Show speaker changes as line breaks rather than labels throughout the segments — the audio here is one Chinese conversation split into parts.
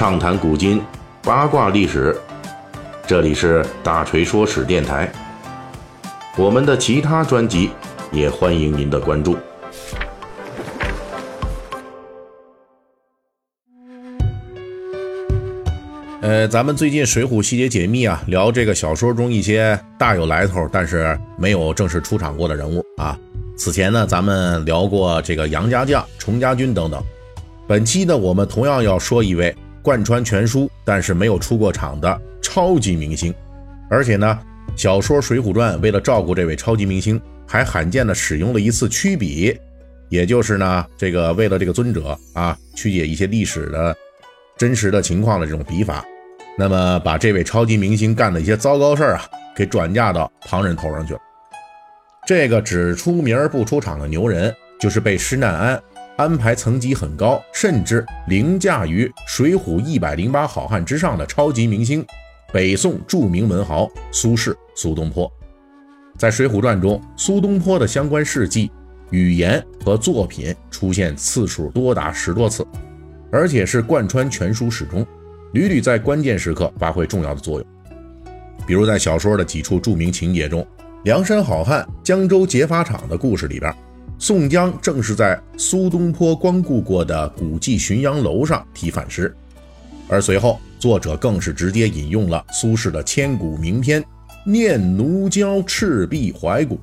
畅谈古今，八卦历史。这里是大锤说史电台。我们的其他专辑也欢迎您的关注。
呃，咱们最近《水浒细节解密》啊，聊这个小说中一些大有来头，但是没有正式出场过的人物啊。此前呢，咱们聊过这个杨家将、崇家军等等。本期呢，我们同样要说一位贯穿全书但是没有出过场的超级明星，而且呢，小说《水浒传》为了照顾这位超级明星，还罕见的使用了一次曲笔，也就是呢，这个为了这个尊者啊，曲解一些历史的真实的情况的这种笔法。那么，把这位超级明星干的一些糟糕事儿啊，给转嫁到旁人头上去了。这个只出名不出场的牛人，就是被施耐庵安排层级很高，甚至凌驾于《水浒》一百零八好汉之上的超级明星，北宋著名文豪苏轼苏东坡。在《水浒传》中，苏东坡的相关事迹、语言和作品出现次数多达十多次，而且是贯穿全书始终。屡屡在关键时刻发挥重要的作用，比如在小说的几处著名情节中，梁山好汉江州劫法场的故事里边，宋江正是在苏东坡光顾过的古迹浔阳楼上题反诗，而随后作者更是直接引用了苏轼的千古名篇《念奴娇·赤壁怀古》，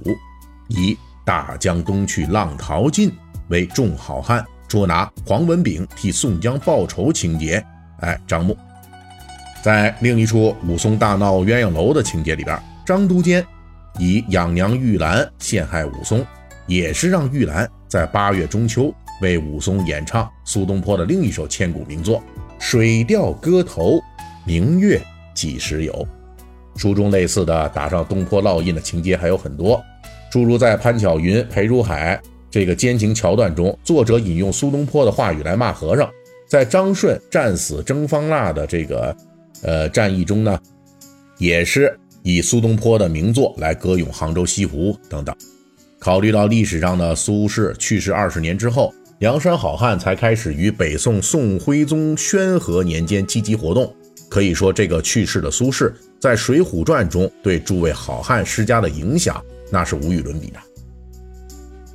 以“大江东去，浪淘尽”为众好汉捉拿黄文炳替宋江报仇情节。哎，张目在另一处武松大闹鸳鸯楼的情节里边，张都监以养娘玉兰陷害武松，也是让玉兰在八月中秋为武松演唱苏东坡的另一首千古名作《水调歌头·明月几时有》。书中类似的打上东坡烙印的情节还有很多，诸如在潘巧云、裴如海这个奸情桥段中，作者引用苏东坡的话语来骂和尚。在张顺战死征方腊的这个呃战役中呢，也是以苏东坡的名作来歌咏杭州西湖等等。考虑到历史上的苏轼去世二十年之后，梁山好汉才开始于北宋宋徽宗宣和年间积极活动，可以说这个去世的苏轼在《水浒传》中对诸位好汉施加的影响，那是无与伦比的。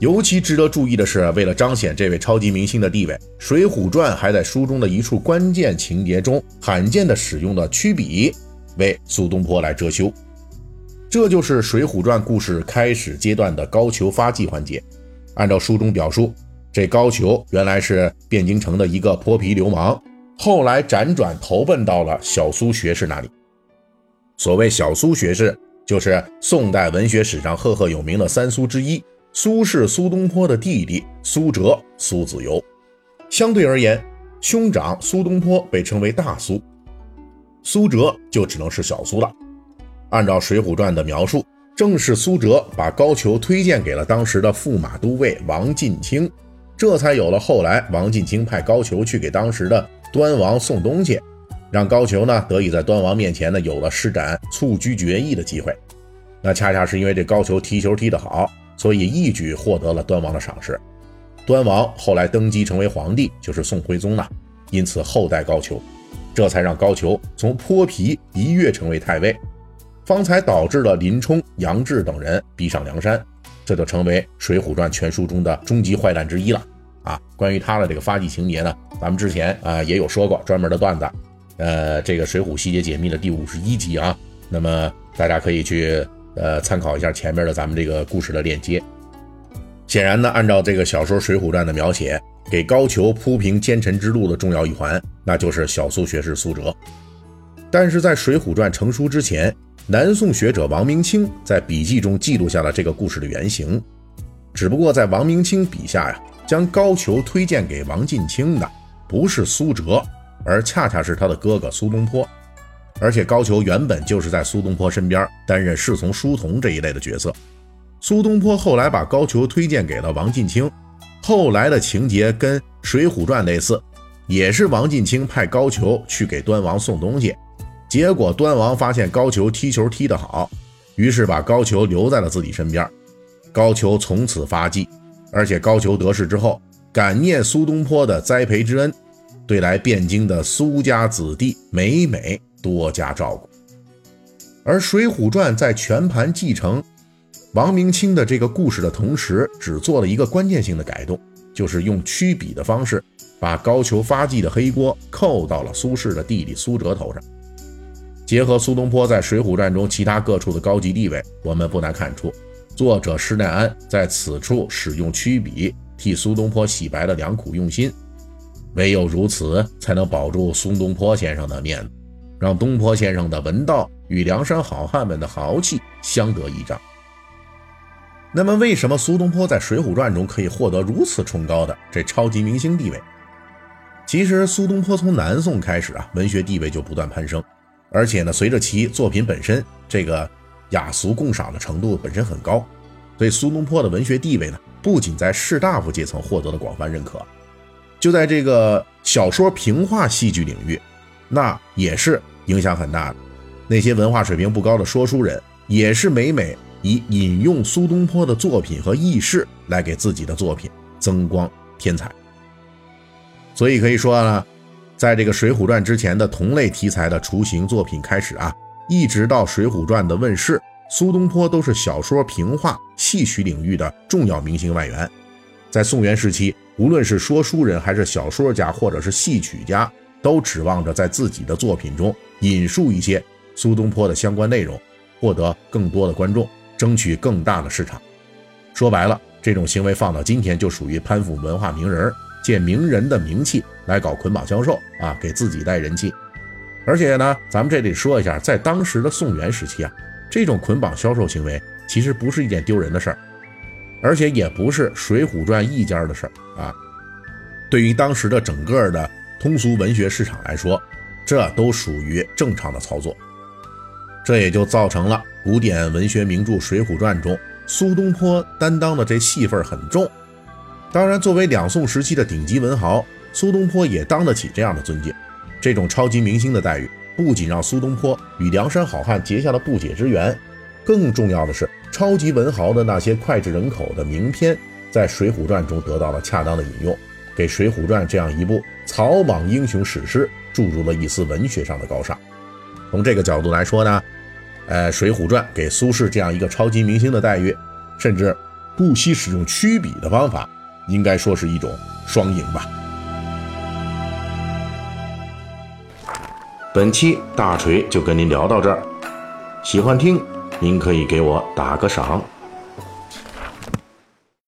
尤其值得注意的是，为了彰显这位超级明星的地位，《水浒传》还在书中的一处关键情节中罕见地使用了曲笔，为苏东坡来遮羞。这就是《水浒传》故事开始阶段的高俅发迹环节。按照书中表述，这高俅原来是汴京城的一个泼皮流氓，后来辗转投奔到了小苏学士那里。所谓小苏学士，就是宋代文学史上赫赫有名的三苏之一。苏轼、苏东坡的弟弟苏辙、苏子由，相对而言，兄长苏东坡被称为大苏，苏辙就只能是小苏了。按照《水浒传》的描述，正是苏辙把高俅推荐给了当时的驸马都尉王进卿，这才有了后来王进卿派高俅去给当时的端王送东西，让高俅呢得以在端王面前呢有了施展蹴鞠绝艺的机会。那恰恰是因为这高俅踢球踢得好。所以一举获得了端王的赏识，端王后来登基成为皇帝，就是宋徽宗呢，因此后代高俅，这才让高俅从泼皮一跃成为太尉，方才导致了林冲、杨志等人逼上梁山，这就成为《水浒传》全书中的终极坏蛋之一了。啊，关于他的这个发迹情节呢，咱们之前啊也有说过专门的段子，呃，这个《水浒细节解密》的第五十一集啊，那么大家可以去。呃，参考一下前面的咱们这个故事的链接。显然呢，按照这个小说《水浒传》的描写，给高俅铺平奸臣之路的重要一环，那就是小苏学士苏辙。但是在《水浒传》成书之前，南宋学者王明清在笔记中记录下了这个故事的原型。只不过在王明清笔下呀，将高俅推荐给王进卿的不是苏辙，而恰恰是他的哥哥苏东坡。而且高俅原本就是在苏东坡身边担任侍从、书童这一类的角色。苏东坡后来把高俅推荐给了王进卿，后来的情节跟《水浒传》类似，也是王进卿派高俅去给端王送东西，结果端王发现高俅踢球踢得好，于是把高俅留在了自己身边。高俅从此发迹，而且高俅得势之后，感念苏东坡的栽培之恩，对来汴京的苏家子弟每每多加照顾。而《水浒传》在全盘继承王明清的这个故事的同时，只做了一个关键性的改动，就是用曲笔的方式，把高俅发迹的黑锅扣到了苏轼的弟弟苏辙头上。结合苏东坡在《水浒传》中其他各处的高级地位，我们不难看出，作者施耐庵在此处使用曲笔替苏东坡洗白的良苦用心。唯有如此，才能保住苏东坡先生的面子，让东坡先生的文道与梁山好汉们的豪气相得益彰。那么，为什么苏东坡在《水浒传》中可以获得如此崇高的这超级明星地位？其实，苏东坡从南宋开始啊，文学地位就不断攀升，而且呢，随着其作品本身这个雅俗共赏的程度本身很高，所以苏东坡的文学地位呢，不仅在士大夫阶层获得了广泛认可，就在这个小说、评话、戏剧领域，那也是影响很大的。那些文化水平不高的说书人，也是每每。以引用苏东坡的作品和轶事来给自己的作品增光添彩，所以可以说呢，在这个《水浒传》之前的同类题材的雏形作品开始啊，一直到《水浒传》的问世，苏东坡都是小说、评话、戏曲领域的重要明星外援。在宋元时期，无论是说书人还是小说家或者是戏曲家，都指望着在自己的作品中引述一些苏东坡的相关内容，获得更多的观众。争取更大的市场，说白了，这种行为放到今天就属于攀附文化名人，借名人的名气来搞捆绑销售啊，给自己带人气。而且呢，咱们这里说一下，在当时的宋元时期啊，这种捆绑销售行为其实不是一件丢人的事儿，而且也不是《水浒传》一家的事儿啊。对于当时的整个的通俗文学市场来说，这都属于正常的操作。这也就造成了古典文学名著《水浒传》中苏东坡担当的这戏份很重。当然，作为两宋时期的顶级文豪，苏东坡也当得起这样的尊敬。这种超级明星的待遇，不仅让苏东坡与梁山好汉结下了不解之缘，更重要的是，超级文豪的那些脍炙人口的名篇，在《水浒传》中得到了恰当的引用，给《水浒传》这样一部草莽英雄史诗注入了一丝文学上的高尚。从这个角度来说呢，呃，《水浒传》给苏轼这样一个超级明星的待遇，甚至不惜使用曲笔的方法，应该说是一种双赢吧。
本期大锤就跟您聊到这儿，喜欢听您可以给我打个赏。